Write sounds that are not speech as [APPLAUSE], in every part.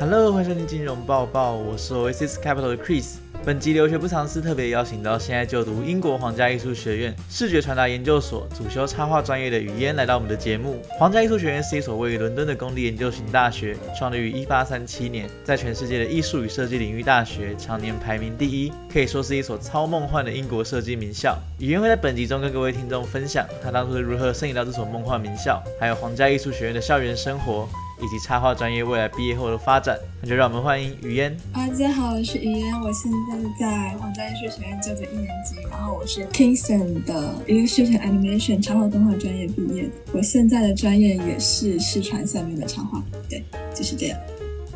Hello，欢迎收听金融报报，我是 Oasis Capital 的 Chris。本集留学不藏私特别邀请到现在就读英国皇家艺术学院视觉传达研究所主修插画专业的雨嫣来到我们的节目。皇家艺术学院是一所位于伦敦的公立研究型大学，创立于1837年，在全世界的艺术与设计领域大学常年排名第一，可以说是一所超梦幻的英国设计名校。雨嫣会在本集中跟各位听众分享她当初是如何申请到这所梦幻名校，还有皇家艺术学院的校园生活。以及插画专业未来毕业后的发展，那就让我们欢迎于嫣。啊大家好，我是于嫣，我现在在皇家艺术学院就读一年级，然后我是 Kingston 的一个视觉 animation 插画动画专业毕业。我现在的专业也是视传下面的插画，对，就是这样。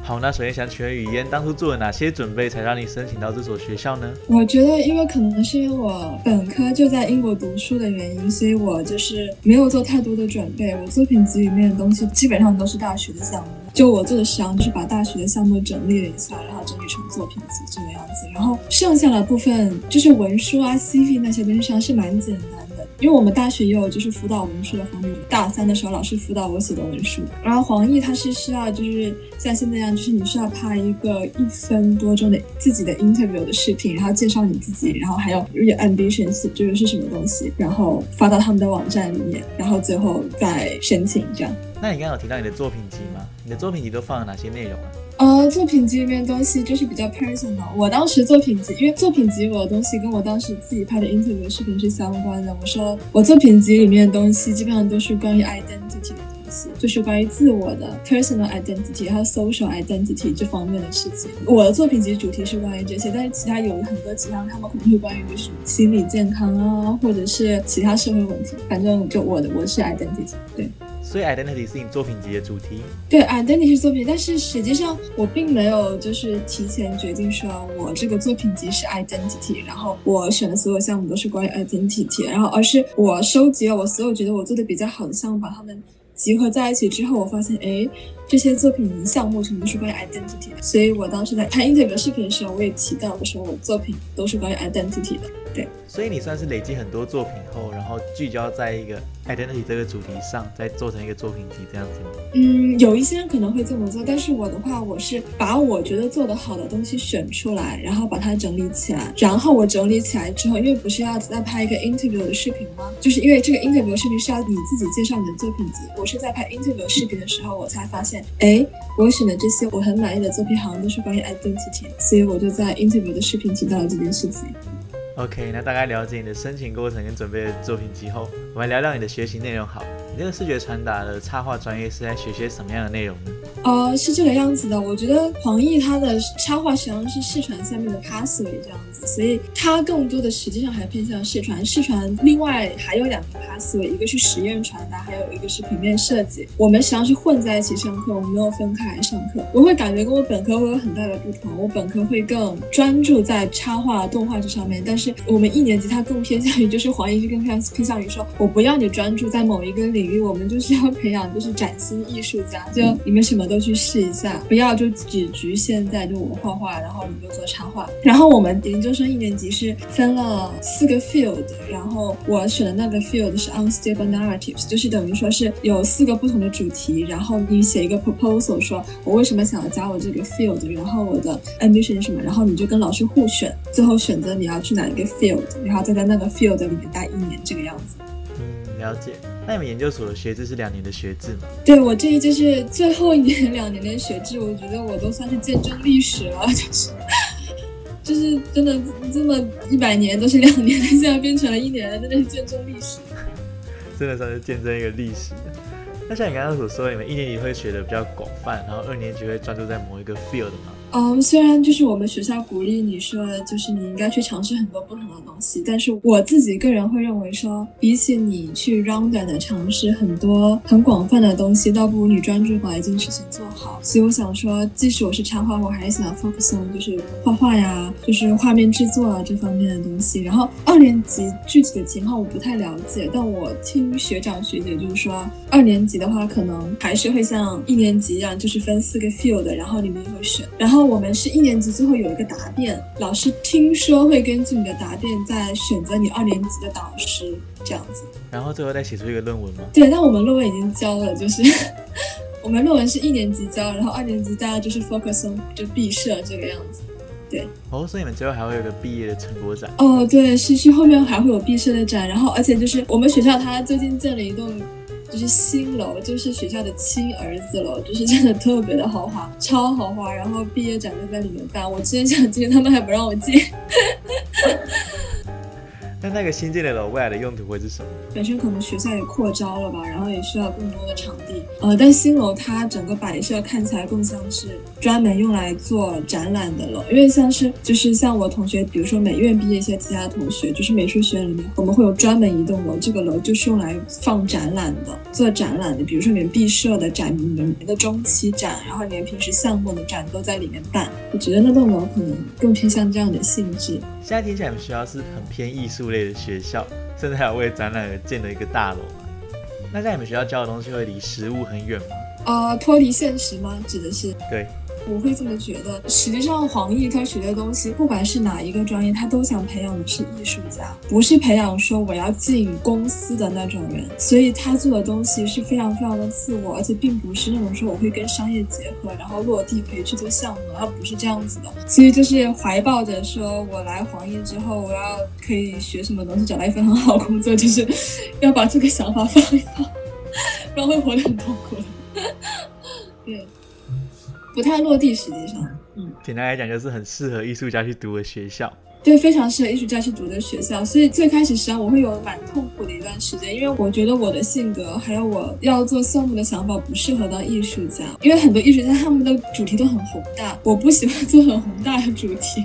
好，那首先想请问语嫣，当初做了哪些准备，才让你申请到这所学校呢？我觉得，因为可能是因为我本科就在英国读书的原因，所以我就是没有做太多的准备。我作品集里面的东西基本上都是大学的项目，就我做的实际上就是把大学的项目整理了一下，然后整理成作品集这个样子。然后剩下的部分就是文书啊、CV 那些东西上是蛮简单。因为我们大学也有就是辅导文书的方面，大三的时候老师辅导我写的文书。然后黄奕他是需要就是像现在一样，就是你需要拍一个一分多钟的自己的 interview 的视频，然后介绍你自己，然后还有有 ambitions 就是是什么东西，然后发到他们的网站里面，然后最后再申请这样。那你刚刚有提到你的作品集吗？你的作品集都放了哪些内容啊？呃，作品集里面东西就是比较 personal。我当时作品集，因为作品集我的东西跟我当时自己拍的 interview 视频是相关的。我说我作品集里面的东西基本上都是关于 identity 的东西，就是关于自我的 personal identity 还有 social identity 这方面的事情。我的作品集主题是关于这些，但是其他有很多其他他们可能会关于就是心理健康啊，或者是其他社会问题。反正就我的我是 identity，对。所以 identity 是你作品集的主题。对，identity 是作品，但是实际上我并没有就是提前决定说我这个作品集是 identity，然后我选的所有项目都是关于 identity，然后而是我收集了我所有觉得我做的比较好的项目，把它们集合在一起之后，我发现哎，这些作品项目全部都是关于 identity 的。所以我当时在拍 interview 视频的时候，我也提到我说我作品都是关于 identity 的。对，所以你算是累积很多作品后，然后聚焦在一个 identity 这个主题上，再做成一个作品集这样子吗？嗯，有一些人可能会这么做，但是我的话，我是把我觉得做得好的东西选出来，然后把它整理起来，然后我整理起来之后，因为不是要再拍一个 interview 的视频吗？就是因为这个 interview 视频是要你自己介绍你的作品集，我是在拍 interview 视频的时候，我才发现，哎，我选的这些我很满意的作品，好像都是关于 identity，所以我就在 interview 的视频提到了这件事情。OK，那大概了解你的申请过程跟准备的作品集后，我们聊聊你的学习内容好。你这个视觉传达的插画专业是在学些什么样的内容呢？呃，是这个样子的。我觉得黄奕他的插画实际上是视传下面的 pathway 这样子，所以他更多的实际上还偏向视传。视传另外还有两个 pathway，一个是实验传达，还有一个是平面设计。我们实际上是混在一起上课，我们没有分开来上课。我会感觉跟我本科会有很大的不同。我本科会更专注在插画、动画这上面，但是我们一年级它更偏向于，就是黄奕就更偏偏向于说，我不要你专注在某一个领域，我们就是要培养就是崭新艺术家，就你们什么都去试一下，不要就只局限在就我画画，然后你就做插画。然后我们研究生一年级是分了四个 field，然后我选的那个 field 是 unstable narratives，就是等于说是有四个不同的主题，然后你写一个 proposal，说我为什么想要加我这个 field，然后我的 ambition 是什么，然后你就跟老师互选，最后选择你要去哪一个。field，然后再在那个 field 里面待一年这个样子。嗯，了解。那你们研究所的学制是两年的学制吗？对我这一就是最后一年两年的学制，我觉得我都算是见证历史了，就是就是真的这么一百年都是两年的，[LAUGHS] 现在变成了一年了，真的是见证历史。[LAUGHS] 真的算是见证一个历史。那像你刚刚所说，你们一年级会学的比较广泛，然后二年级会专注在某一个 field 吗？嗯，虽然就是我们学校鼓励你说，就是你应该去尝试很多不同的东西，但是我自己个人会认为说，比起你去 round 的尝试很多很广泛的东西，倒不如你专注把一件事情做好。所以我想说，即使我是插画，我还是想 focus on 就是画画呀，就是画面制作啊这方面的东西。然后二年级具体的情况我不太了解，但我听学长学姐就是说，二年级的话可能还是会像一年级一样，就是分四个 field，然后你们会选，然后。我们是一年级最后有一个答辩，老师听说会根据你的答辩再选择你二年级的导师，这样子。然后最后再写出一个论文吗？对，但我们论文已经交了，就是 [LAUGHS] 我们论文是一年级交，然后二年级大家就是 focus on 就毕设这个样子。对，哦，所以你们最后还会有个毕业的成果展。哦，对，是是后面还会有毕设的展，然后而且就是我们学校它最近建了一栋就是新楼，就是学校的亲儿子楼，就是真的特别的豪华，超豪华。然后毕业展就在里面办，我之前想进，他们还不让我进。[LAUGHS] 那那个新建的楼未来的用途会是什么？本身可能学校也扩招了吧，然后也需要更多的场地。呃，但新楼它整个摆设看起来更像是专门用来做展览的楼，因为像是就是像我同学，比如说美院毕业一些其他同学，就是美术学院里面，我们会有专门一栋楼，这个楼就是用来放展览的，做展览的，比如说你们毕设的展、你们的中期展，然后你平时项目的展都在里面办。我觉得那栋楼可能更偏向这样的性质。现在听起来你们学校是很偏艺术类的学校，甚至还有为展览而建的一个大楼？那在你们学校教的东西会离实物很远吗？呃，脱离现实吗？指的是？对。我会这么觉得。实际上，黄奕他学的东西，不管是哪一个专业，他都想培养的是艺术家，不是培养说我要进公司的那种人。所以他做的东西是非常非常的自我，而且并不是那种说我会跟商业结合，然后落地可以去做项目，而不是这样子的。所以就是怀抱着说我来黄奕之后，我要可以学什么东西，找到一份很好工作，就是要把这个想法放一放，[LAUGHS] 不然会活得很痛苦的。[LAUGHS] 对。不太落地，实际上，嗯，简单来讲就是很适合艺术家去读的学校，对，非常适合艺术家去读的学校。所以最开始实际上我会有蛮痛苦的一段时间，因为我觉得我的性格还有我要做项目的想法不适合当艺术家，因为很多艺术家他们的主题都很宏大，我不喜欢 [LAUGHS] 做很宏大的主题，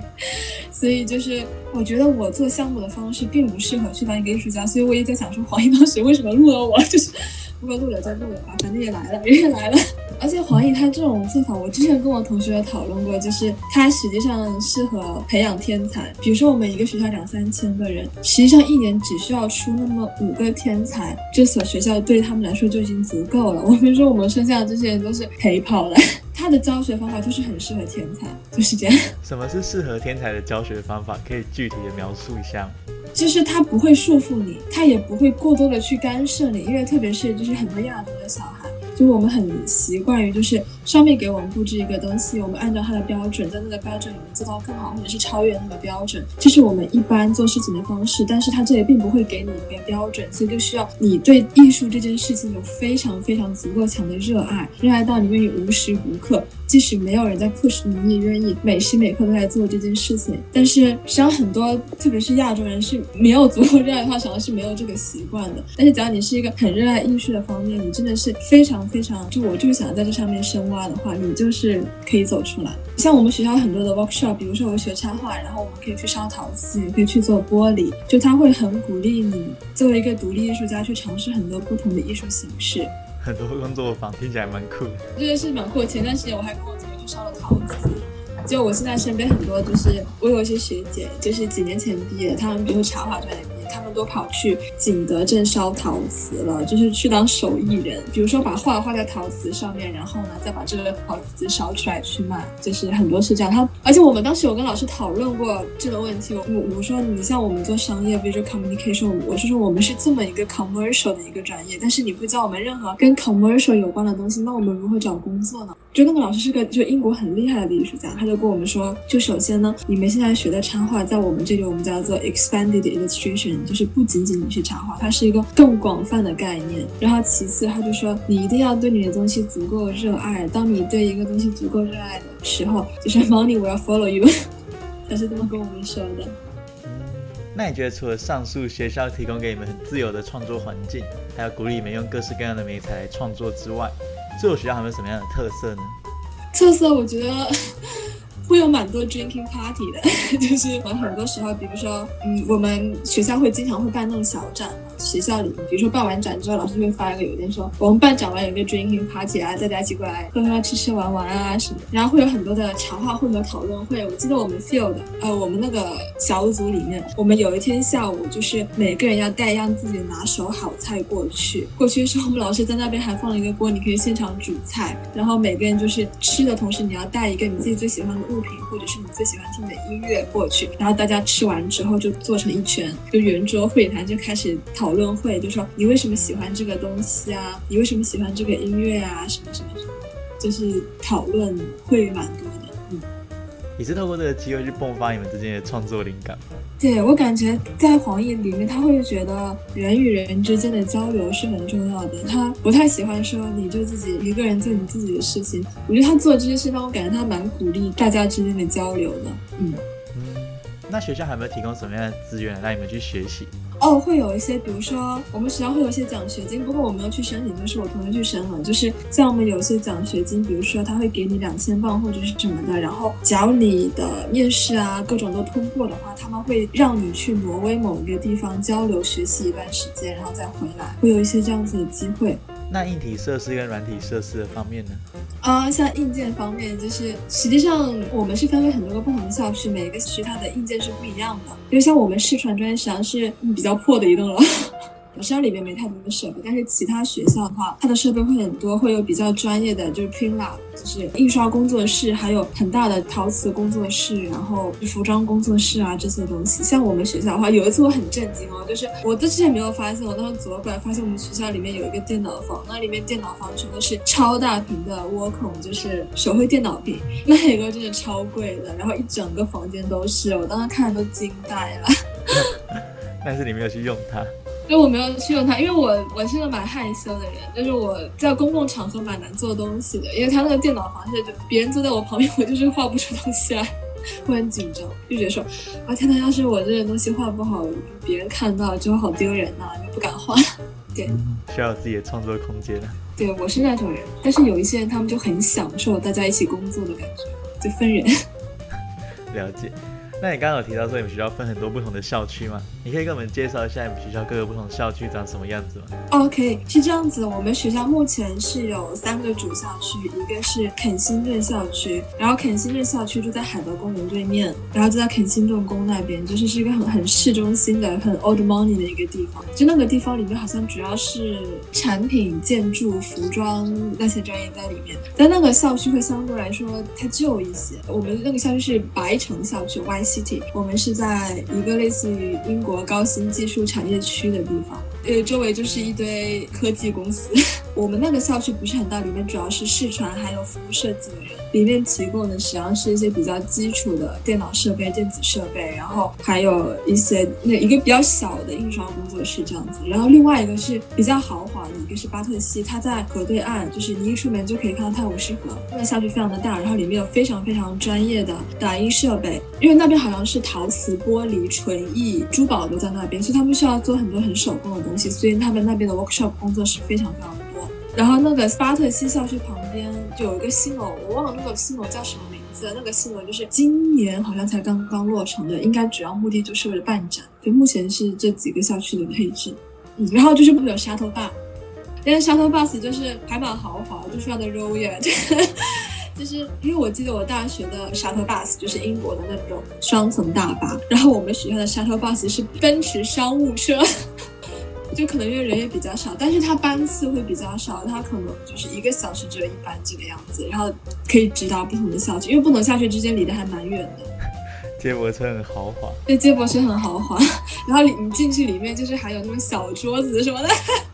所以就是我觉得我做项目的方式并不适合去当一个艺术家，所以我也在想说黄奕当时为什么录了我，[LAUGHS] 就是不过录了再录了吧，反正也来了，人也来了。而且黄奕他这种做法，我之前跟我同学讨论过，就是他实际上适合培养天才。比如说我们一个学校两三千个人，实际上一年只需要出那么五个天才，这所学校对他们来说就已经足够了。我们说我们剩下的这些人都是陪跑的。他的教学方法就是很适合天才，就是这样。什么是适合天才的教学方法？可以具体的描述一下吗？就是他不会束缚你，他也不会过多的去干涉你，因为特别是就是很多亚洲的小孩。就我们很习惯于，就是上面给我们布置一个东西，我们按照它的标准，在那个标准里面做到更好，或者是超越那个标准，这是我们一般做事情的方式。但是它这里并不会给你一个标准，所以就需要你对艺术这件事情有非常非常足够强的热爱，热爱到你愿意无时无刻。即使没有人在 push 你，你也愿意每时每刻都在做这件事情。但是实际上很多，特别是亚洲人是没有足够热爱的话，想的是没有这个习惯的。但是只要你是一个很热爱艺术的方面，你真的是非常非常，就我就是想在这上面深挖的话，你就是可以走出来。像我们学校很多的 workshop，比如说我学插画，然后我们可以去烧陶瓷，也可以去做玻璃，就他会很鼓励你作为一个独立艺术家去尝试很多不同的艺术形式。很多工作坊听起来蛮酷，这个是蛮酷。前段时间我还跟我姐妹去烧了陶瓷。就我现在身边很多，就是我有一些学姐，就是几年前毕业，他们比如插画专业，他们都跑去景德镇烧陶瓷了，就是去当手艺人。比如说把画画在陶瓷上面，然后呢再把这个陶瓷烧出来去卖，就是很多是这样。他而且我们当时有跟老师讨论过这个问题，我我说你像我们做商业 visual communication，我是说我们是这么一个 commercial 的一个专业，但是你不教我们任何跟 commercial 有关的东西，那我们如何找工作呢？就那个老师是个就英国很厉害的艺术家，他就跟我们说，就首先呢，你们现在学的插画，在我们这里我们叫做 expanded illustration，就是不仅仅你是插画，它是一个更广泛的概念。然后其次，他就说你一定要对你的东西足够热爱，当你对一个东西足够热爱的时候，就是 money [LAUGHS] will follow you，[LAUGHS] 他是这么跟我们说的。那你觉得除了上述学校提供给你们很自由的创作环境，还有鼓励你们用各式各样的媒材来创作之外，这所学校还有什么样的特色呢？特色，我觉得会有蛮多 drinking party 的，[LAUGHS] 就是我很多时候，比如说，嗯，我们学校会经常会办那种小展。学校里，比如说办完展之后，老师就会发一个邮件说，我们办展完有个 drinking party 啊，大家一起过来喝喝、吃吃、玩玩啊什么。然后会有很多的茶话会和讨论会。我记得我们 field，呃，我们那个小组里面，我们有一天下午就是每个人要带一样自己拿手好菜过去。过去的时候，我们老师在那边还放了一个锅，你可以现场煮菜。然后每个人就是吃的同时，你要带一个你自己最喜欢的物物品或者是你最喜欢听的音乐过去，然后大家吃完之后就坐成一圈，就圆桌会谈就开始讨论会，就说你为什么喜欢这个东西啊？你为什么喜欢这个音乐啊？什么什么什么，就是讨论会蛮多。也是透过这个机会去迸发你们之间的创作灵感。对我感觉在黄奕里面，他会觉得人与人之间的交流是很重要的。他不太喜欢说你就自己一个人做你自己的事情。我觉得他做这些事让我感觉他蛮鼓励大家之间的交流的。嗯，那学校还有没有提供什么样的资源让你们去学习？哦，会有一些，比如说我们学校会有一些奖学金，不过我没有去申请，就是我同学去申了。就是像我们有些奖学金，比如说他会给你两千镑或者是什么的，然后假如你的面试啊各种都通过的话，他们会让你去挪威某一个地方交流学习一段时间，然后再回来，会有一些这样子的机会。那硬体设施跟软体设施的方面呢？啊，像硬件方面，就是实际上我们是分为很多个不同的校区，每个区它的硬件是不一样的。因为像我们视传专业实际上是比较破的一栋楼。学校里面没太多的设备，但是其他学校的话，它的设备会很多，会有比较专业的，就是 print lab，就是印刷工作室，还有很大的陶瓷工作室，然后服装工作室啊这些东西。像我们学校的话，有一次我很震惊哦，就是我之前没有发现，我当时走过来发现我们学校里面有一个电脑房，那里面电脑房全都是超大屏的 Wacom，就是手绘电脑屏，那一个真的超贵的，然后一整个房间都是，我当时看都惊呆了。[LAUGHS] 但是你没有去用它。因为我没有去用它，因为我我是个蛮害羞的人，就是我在公共场合蛮难做东西的，因为他那个电脑房是就别人坐在我旁边，我就是画不出东西来，会很紧张，就觉得说啊天呐，要是我这个东西画不好，别人看到就好丢人呐，就不敢画。对，需要有自己的创作空间啊。对，我是那种人，但是有一些人他们就很享受大家一起工作的感觉，就分人。[LAUGHS] 了解。那你刚刚有提到说你们学校分很多不同的校区吗？你可以跟我们介绍一下你们学校各个不同校区长什么样子吗？OK，是这样子，我们学校目前是有三个主校区，一个是肯辛顿校区，然后肯辛顿校区就在海德公园对面，然后就在肯辛顿宫那边，就是是一个很很市中心的很 old money 的一个地方。就那个地方里面好像主要是产品、建筑、服装那些专业在里面，但那个校区会相对来说它旧一些。我们那个校区是白城校区 Y。City，我们是在一个类似于英国高新技术产业区的地方，呃，周围就是一堆科技公司。[LAUGHS] 我们那个校区不是很大，里面主要是视传还有服务设计。里面提供的实际上是一些比较基础的电脑设备、电子设备，然后还有一些那一个比较小的印刷工作室这样子。然后另外一个是比较豪华的，一个是巴特西，它在河对岸，就是你一出门就可以看到泰晤士河。那个校区非常的大，然后里面有非常非常专业的打印设备，因为那边好像是陶瓷、玻璃、纯艺、珠宝都在那边，所以他们需要做很多很手工的东西，所以他们那边的 workshop 工作室非常非常多。然后那个巴特西校区旁边就有一个新楼，我忘了那个新楼叫什么名字。那个新楼就是今年好像才刚刚落成的，应该主要目的就是为了办展。就目前是这几个校区的配置。嗯，然后就是会有沙头坝，因为沙头 bus 就是还蛮豪华，就非常的 royal。就是 [LAUGHS] 因为我记得我大学的沙头 bus 就是英国的那种双层大巴，然后我们学校的沙头 bus 是奔驰商务车。就可能因为人也比较少，但是它班次会比较少，它可能就是一个小时只有一班这个样子，然后可以直达不同的校区，因为不同校区之间离得还蛮远的。[LAUGHS] 接驳车很豪华，对，接驳车很豪华，[LAUGHS] 然后你你进去里面就是还有那种小桌子什么的，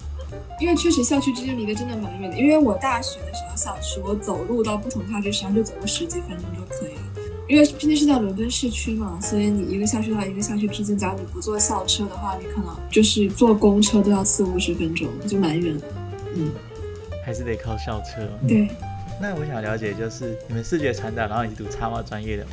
[LAUGHS] 因为确实校区之间离得真的蛮远的，因为我大学的时候校区我走路到不同校区实际上就走个十几分钟就可以了。因为毕竟是在伦敦市区嘛，所以你一个校区到一个校区之间，假如你不坐校车的话，你可能就是坐公车都要四五十分钟，就蛮远的。嗯，还是得靠校车。对。那我想了解，就是你们视觉传达，然后你是读插画专业的。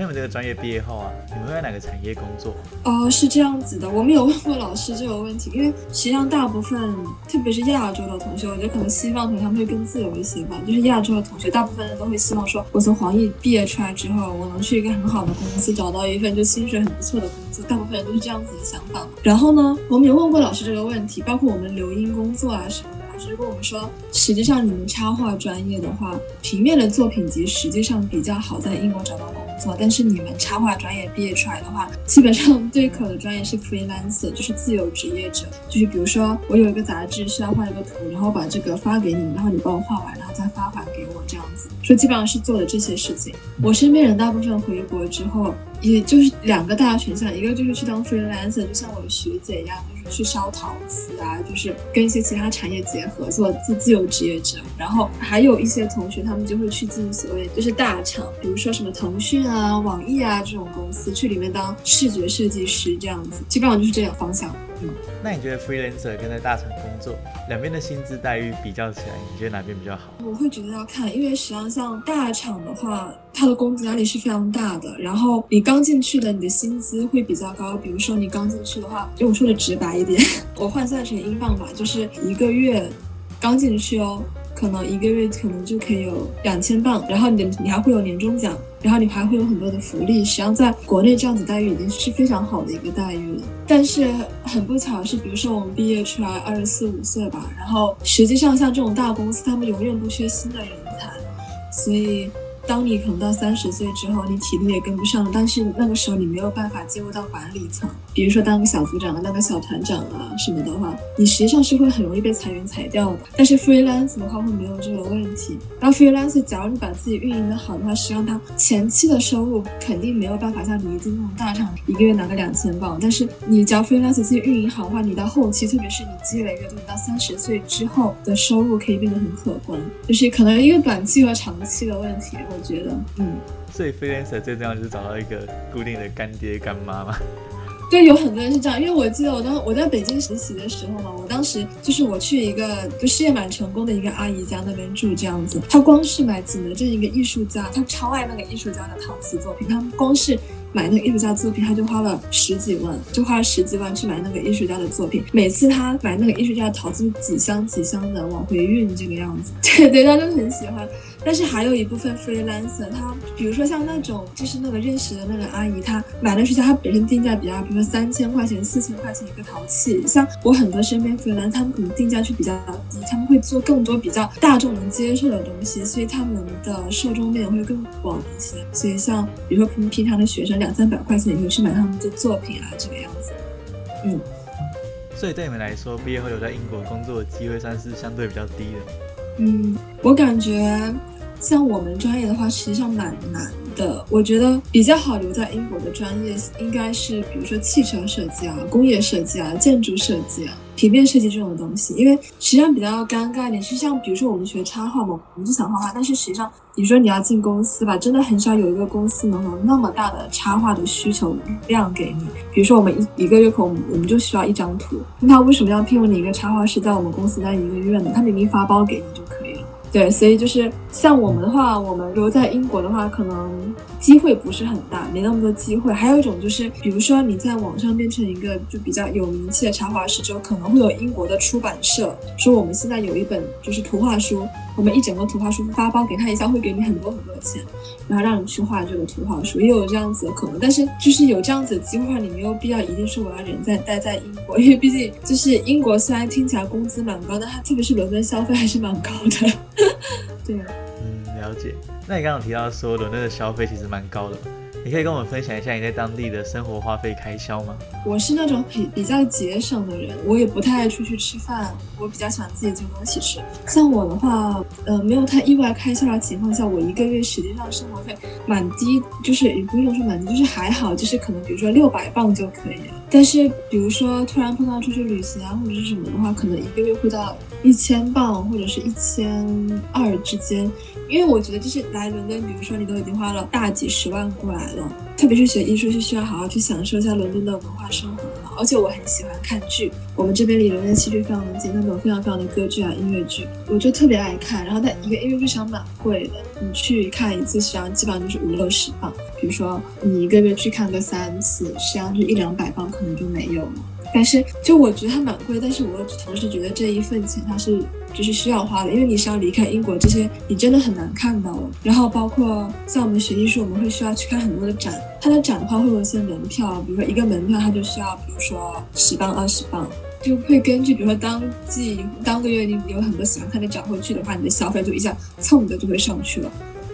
那你们这个专业毕业后啊，你们会在哪个产业工作？哦，是这样子的，我们有问过老师这个问题，因为实际上大部分，特别是亚洲的同学，我觉得可能西方同学他们会更自由一些吧。就是亚洲的同学，大部分人都会希望说，我从黄奕毕业出来之后，我能去一个很好的公司，找到一份就薪水很不错的工作。大部分人都是这样子的想法。然后呢，我们有问过老师这个问题，包括我们留英工作啊什么的。老师跟我们说，实际上你们插画专业的话，平面的作品集实际上比较好在英国找到工作。作，但是你们插画专业毕业出来的话，基本上对口的专业是 freelancer，就是自由职业者。就是比如说我有一个杂志需要画一个图，然后把这个发给你，然后你帮我画完，然后再发还给我这样子。说基本上是做的这些事情。我身边人大部分回国之后，也就是两个大选项，一个就是去当 freelancer，就像我的学姐一样，去烧陶瓷啊，就是跟一些其他产业结合做自自由职业者。然后还有一些同学，他们就会去进所谓就是大厂，比如说什么腾讯啊、网易啊这种公司，去里面当视觉设计师这样子，基本上就是这样方向。嗯，那你觉得 freelancer 跟在大厂工作两边的薪资待遇比较起来，你觉得哪边比较好？我会觉得要看，因为实际上像大厂的话，它的工资压力是非常大的。然后你刚进去的，你的薪资会比较高。比如说你刚进去的话，就我说的直白一点，[LAUGHS] 我换算成英镑吧，就是一个月刚进去哦。可能一个月可能就可以有两千镑，然后你的你还会有年终奖，然后你还会有很多的福利。实际上，在国内这样子待遇已经是非常好的一个待遇了。但是很不巧是，比如说我们毕业出来二十四五岁吧，然后实际上像这种大公司，他们永远不缺新的人才，所以。当你可能到三十岁之后，你体力也跟不上，但是那个时候你没有办法进入到管理层，比如说当个小组长啊、当个小团长啊什么的话，你实际上是会很容易被裁员裁掉的。但是 freelance 的话会没有这个问题。然后 freelance，假如你把自己运营的好的话，实际上它前期的收入肯定没有办法像你进那种大厂一个月拿个两千镑，但是你只要 freelance 自己运营好的话，你到后期，特别是你积累越多，你到三十岁之后的收入可以变得很可观，就是可能一个短期和长期的问题。我觉得，嗯，所以 freelancer 最重要就是找到一个固定的干爹干妈嘛。对，有很多人是这样，因为我记得我当我在北京实习的时候嘛，我当时就是我去一个就事业蛮成功的一个阿姨家那边住这样子，她光是买景德镇一个艺术家，她超爱那个艺术家的陶瓷作品，她光是。买那个艺术家作品，他就花了十几万，就花了十几万去买那个艺术家的作品。每次他买那个艺术家的陶瓷，几箱几箱的往回运，这个样子。对 [LAUGHS] 对，他就很喜欢。但是还有一部分 freelancer，他比如说像那种就是那个认识的那个阿姨，她买的是家，她本身定价比较，比如说三千块钱、四千块钱一个陶器。像我很多身边 freelancer，他们可能定价就比较低，他们会做更多比较大众能接受的东西，所以他们的受众面会更广一些。所以像比如说平平常的学生，两三百块钱也会去买他们的作品啊，这个样子。嗯，所以对你们来说，毕业后留在英国工作的机会算是相对比较低的。嗯，我感觉像我们专业的话，实际上蛮难的。我觉得比较好留在英国的专业，应该是比如说汽车设计啊、工业设计啊、建筑设计啊。平面设计这种东西，因为实际上比较尴尬一点，是像比如说我们学插画嘛，我们就想画画，但是实际上你说你要进公司吧，真的很少有一个公司能有那么大的插画的需求量给你。比如说我们一一个月可能我们就需要一张图，那他为什么要聘用你一个插画师在我们公司待一个月呢？他明明发包给你就可以。对，所以就是像我们的话，我们留在英国的话，可能机会不是很大，没那么多机会。还有一种就是，比如说你在网上变成一个就比较有名气的插画师之后，可能会有英国的出版社说我们现在有一本就是图画书，我们一整个图画书发包给他一下，会给你很多很多的钱，然后让你去画这个图画书，也有这样子的可能。但是就是有这样子的机会，你没有必要一定说我要人在待在英国，因为毕竟就是英国虽然听起来工资蛮高，但它特别是伦敦消费还是蛮高的。[LAUGHS] 对，嗯，了解。那你刚刚提到说伦敦的消费其实蛮高的，你可以跟我们分享一下你在当地的生活花费开销吗？我是那种比比较节省的人，我也不太爱出去吃饭，我比较喜欢自己做东西吃。像我的话，呃，没有太意外开销的情况下，我一个月实际上生活费蛮低，就是也不用说蛮低，就是还好，就是可能比如说六百磅就可以。但是比如说突然碰到出去旅行啊或者是什么的话，可能一个月会到。一千镑或者是一千二之间，因为我觉得就是来伦敦，比如说你都已经花了大几十万过来了，特别是学艺术，是需要好好去享受一下伦敦的文化生活的。而且我很喜欢看剧，我们这边离伦敦戏剧非常的近，那种非常非常的歌剧啊、音乐剧，我就特别爱看。然后在一个音乐剧场蛮贵的，你去看一次实际上基本上就是五六十镑。比如说你一个月去看个三次，实际上就一两百镑可能就没有了。但是，就我觉得它蛮贵，但是我同时觉得这一份钱它是就是需要花的，因为你是要离开英国，这些你真的很难看到。然后包括像我们学艺术，我们会需要去看很多的展，它的展的话会有一些门票，比如说一个门票它就需要，比如说十磅、二十磅，就会根据比如说当季当个月你有很多喜欢看的展会去的话，你的消费就一下蹭的就会上去了。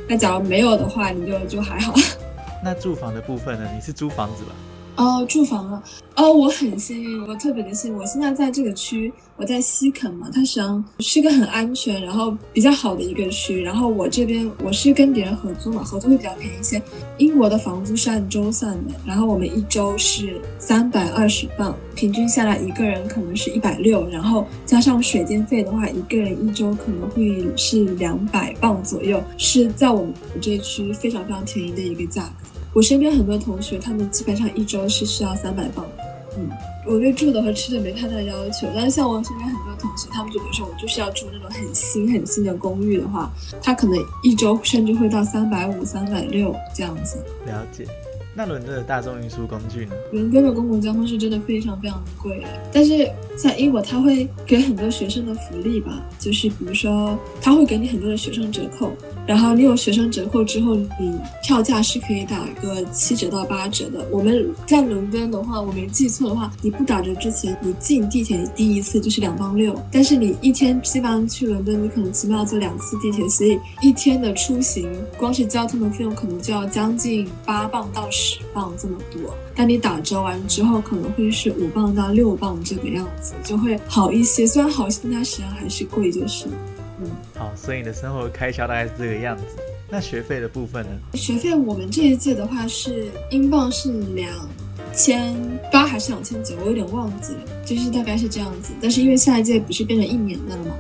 那假如没有的话，你就就还好。[LAUGHS] 那住房的部分呢？你是租房子吧？哦，住房了。哦，我很幸运，我特别的幸运。我现在在这个区，我在西肯嘛，它实际上是个很安全，然后比较好的一个区。然后我这边我是跟别人合租嘛，合租会比较便宜一些。英国的房租是按周算的，然后我们一周是三百二十磅，平均下来一个人可能是一百六，然后加上水电费的话，一个人一周可能会是两百磅左右，是在我们这区非常非常便宜的一个价格。我身边很多同学，他们基本上一周是需要三百磅。嗯，我对住的和吃的没太大要求，但是像我身边很多同学，他们就比如说我就是要住那种很新很新的公寓的话，他可能一周甚至会到三百五、三百六这样子。了解。那伦敦的大众运输工具呢？伦敦的公共交通是真的非常非常的贵，但是在英国它会给很多学生的福利吧，就是比如说它会给你很多的学生折扣。然后你有学生折扣之后，你票价是可以打个七折到八折的。我们在伦敦的话，我没记错的话，你不打折之前，你进地铁第一次就是两磅六。但是你一天基本上去伦敦，你可能起码要坐两次地铁，所以一天的出行，光是交通的费用可能就要将近八磅到十磅这么多。但你打折完之后，可能会是五磅到六磅这个样子，就会好一些。虽然好些，但实际上还是贵，就是。嗯，好，所以你的生活开销大概是这个样子。那学费的部分呢？学费我们这一届的话是英镑是两千八还是两千九？我有点忘记了，就是大概是这样子。但是因为下一届不是变成一年的了嘛，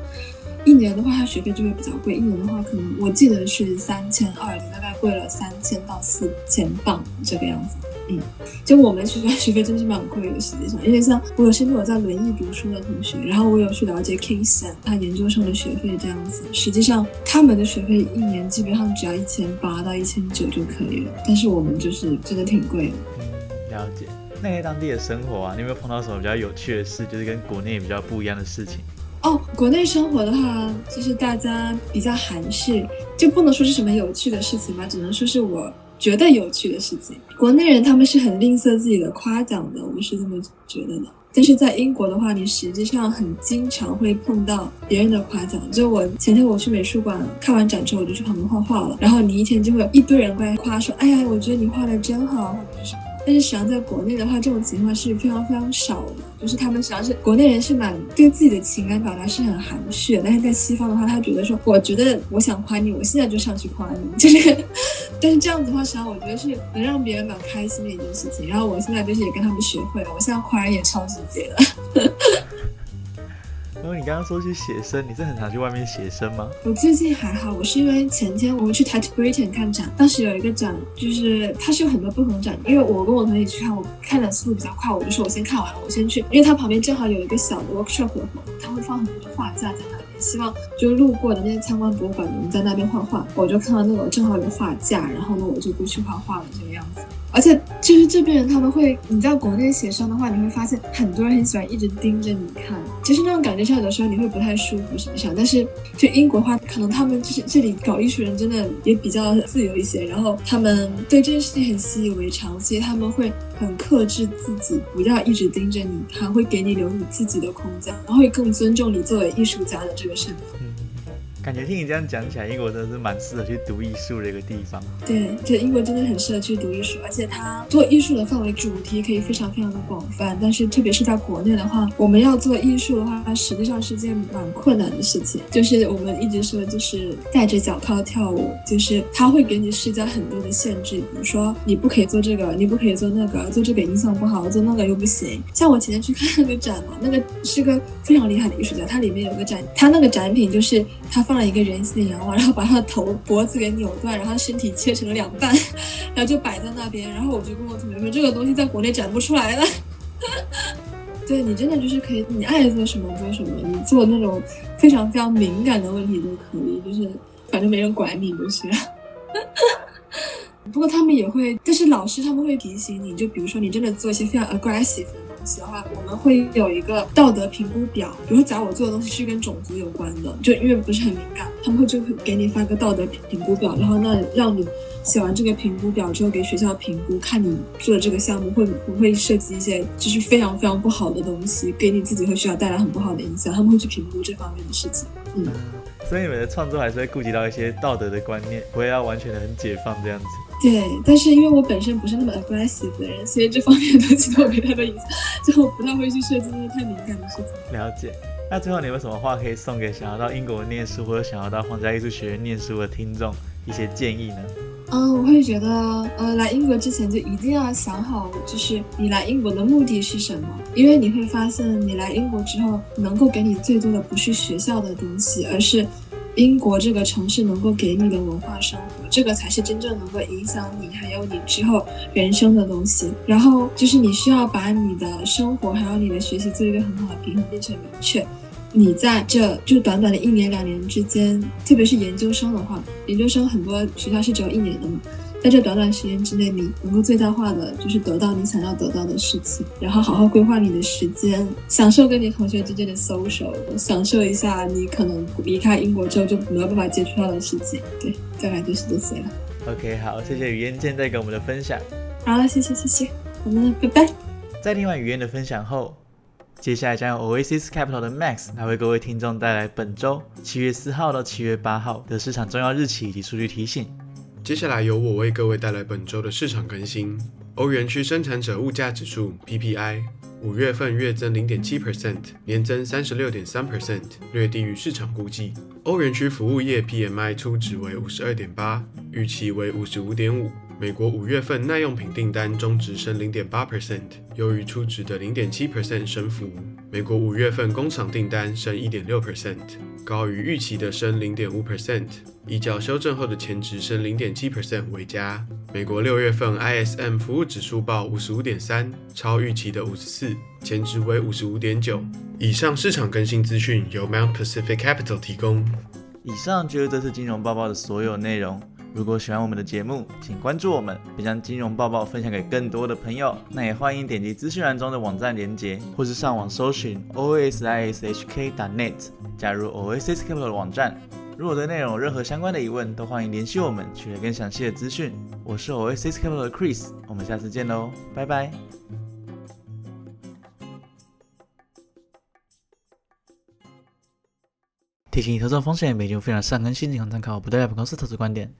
一年的话它学费就会比较贵。一年的话可能我记得是三千二，大概贵了三千到四千镑这个样子。嗯，就我们学校 [LAUGHS] 学费真是蛮贵的，实际上，因为像我有身边有在轮椅读书的同学，然后我有去了解 King's 他研究生的学费这样子，实际上他们的学费一年基本上只要一千八到一千九就可以了，但是我们就是真的挺贵的。嗯，了解。那在当地的生活啊，你有没有碰到什么比较有趣的事，就是跟国内比较不一样的事情？哦，国内生活的话，就是大家比较含蓄，就不能说是什么有趣的事情吧，只能说是我。觉得有趣的事情，国内人他们是很吝啬自己的夸奖的，我是这么觉得的。但是在英国的话，你实际上很经常会碰到别人的夸奖。就我前天我去美术馆看完展之后，我就去旁边画画了，然后你一天就会有一堆人过来夸说：“哎呀，我觉得你画的真好，或者是。”但是实际上在国内的话，这种情况是非常非常少的。就是他们实际上是国内人是蛮对自己的情感表达是很含蓄的，但是在西方的话，他觉得说，我觉得我想夸你，我现在就上去夸你，就是，但是这样子的话，实际上我觉得是能让别人蛮开心的一件事情。然后我现在就是也跟他们学会了，我现在夸人也超直接的。因为你刚刚说去写生，你是很常去外面写生吗？我最近还好，我是因为前天我们去 Tate Britain 看展，当时有一个展，就是它是有很多不同的展，因为我跟我同学一起去看，我看的速度比较快，我就说我先看完了，我先去，因为它旁边正好有一个小的 workshop 的活动，它会放很多的画架在那里，希望就路过的那些参观博物馆的人在那边画画，我就看到那个正好有画架，然后呢我就过去画画了这个样子。而且就是这边人他们会，你在国内协商的话，你会发现很多人很喜欢一直盯着你看，其实那种感觉上有的时候你会不太舒服，实际上。但是就英国话，可能他们就是这里搞艺术人真的也比较自由一些，然后他们对这件事情很习以为常，所以他们会很克制自己，不要一直盯着你还，会给你留你自己的空间，然后会更尊重你作为艺术家的这个身份。感觉听你这样讲起来，英国真的是蛮适合去读艺术的一个地方。对，就英国真的很适合去读艺术，而且它做艺术的范围主题可以非常非常的广泛。但是特别是在国内的话，我们要做艺术的话，它实际上是件蛮困难的事情。就是我们一直说，就是戴着脚铐跳舞，就是它会给你施加很多的限制，比如说你不可以做这个，你不可以做那个，做这个影响不好，做那个又不行。像我前天去看那个展嘛，那个是个非常厉害的艺术家，它里面有个展，它那个展品就是它放。放了一个人形的洋娃，然后把他的头脖子给扭断，然后身体切成了两半，然后就摆在那边。然后我就跟我同学说，这个东西在国内展不出来了。[LAUGHS] 对你真的就是可以，你爱做什么做什么，你做那种非常非常敏感的问题都可以，就是反正没人管你就是。[LAUGHS] 不过他们也会，但是老师他们会提醒你，就比如说你真的做一些非常 aggressive。的话，我们会有一个道德评估表。比如说，假如我做的东西是跟种族有关的，就因为不是很敏感，他们会就会给你发个道德评估表，然后那让你写完这个评估表之后给学校评估，看你做的这个项目会不会涉及一些就是非常非常不好的东西，给你自己和学校带来很不好的影响。他们会去评估这方面的事情。嗯，所以你们的创作还是会顾及到一些道德的观念，不会要完全的很解放这样子。对，但是因为我本身不是那么 aggressive 的人，所以这方面的东西都没太多影响，就我不太会去设计那些太敏感的事情。了解。那最后你有什么话可以送给想要到英国念书或者想要到皇家艺术学院念书的听众一些建议呢？嗯，我会觉得，呃，来英国之前就一定要想好，就是你来英国的目的是什么，因为你会发现，你来英国之后，能够给你最多的不是学校的东西，而是英国这个城市能够给你的文化生活，这个才是真正能够影响你还有你之后人生的东西。然后就是你需要把你的生活还有你的学习做一个很好的平衡，并且明确。你在这就短短的一年两年之间，特别是研究生的话，研究生很多学校是只有一年的嘛，在这短短时间之内，你能够最大化的就是得到你想要得到的事情，然后好好规划你的时间，享受跟你同学之间的 social，享受一下你可能离开英国之后就没有办法接触到的事情。对，大概就是这些了。OK，好，谢谢雨嫣现在给我们的分享。好了，谢谢谢谢，我们拜拜。在听完雨嫣的分享后。接下来将由 Oasis Capital 的 Max 来为各位听众带来本周七月四号到七月八号的市场重要日期以及数据提醒。接下来由我为各位带来本周的市场更新。欧元区生产者物价指数 PPI 五月份月增零点七 percent，年增三十六点三 percent，略低于市场估计。欧元区服务业 PMI 初值为五十二点八，预期为五十五点五。美国五月份耐用品订单中值升零点八 percent，优于初值的零点七 percent 升幅。美国五月份工厂订单升一点六 percent，高于预期的升零点五 percent，以较修正后的前值升零点七 percent 为佳。美国六月份 ISM 服务指数报五十五点三，超预期的五十四，前值为五十五点九。以上市场更新资讯由 Mount Pacific Capital 提供。以上就是这次金融报报的所有内容。如果喜欢我们的节目，请关注我们，并将金融报报分享给更多的朋友。那也欢迎点击资讯栏中的网站连接，或是上网搜寻 oasishk.net，加入 Oasis Capital 的网站。如果对内容有任何相关的疑问，都欢迎联系我们，取得更详细的资讯。我是 Oasis Capital 的 Chris，我们下次见喽，拜拜。提醒：投资风险，每节非常善更新，仅供参考，不代表本公司投资观点。